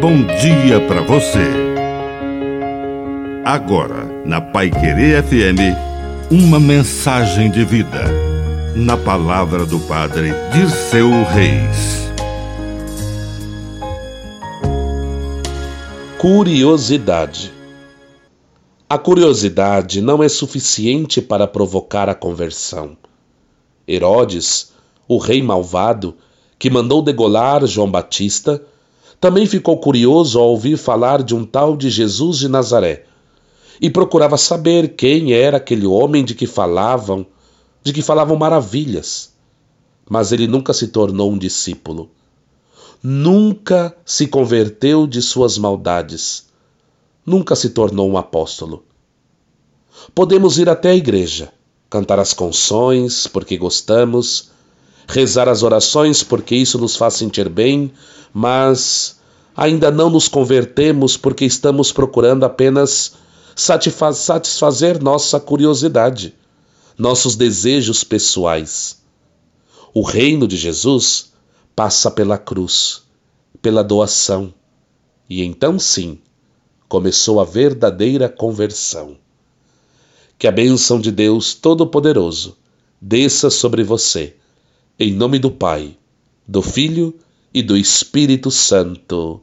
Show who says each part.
Speaker 1: bom dia para você. Agora, na Pai Querer FM, uma mensagem de vida. Na palavra do Padre Dirceu Reis.
Speaker 2: Curiosidade. A curiosidade não é suficiente para provocar a conversão. Herodes, o rei malvado, que mandou degolar João Batista, também ficou curioso ao ouvir falar de um tal de Jesus de Nazaré e procurava saber quem era aquele homem de que falavam, de que falavam maravilhas. Mas ele nunca se tornou um discípulo. Nunca se converteu de suas maldades. Nunca se tornou um apóstolo. Podemos ir até a igreja, cantar as canções porque gostamos, rezar as orações porque isso nos faz sentir bem, mas ainda não nos convertemos porque estamos procurando apenas satisfazer nossa curiosidade, nossos desejos pessoais. O reino de Jesus passa pela cruz, pela doação, e então sim começou a verdadeira conversão. Que a bênção de Deus Todo-Poderoso desça sobre você, em nome do Pai, do Filho e do Espírito Santo.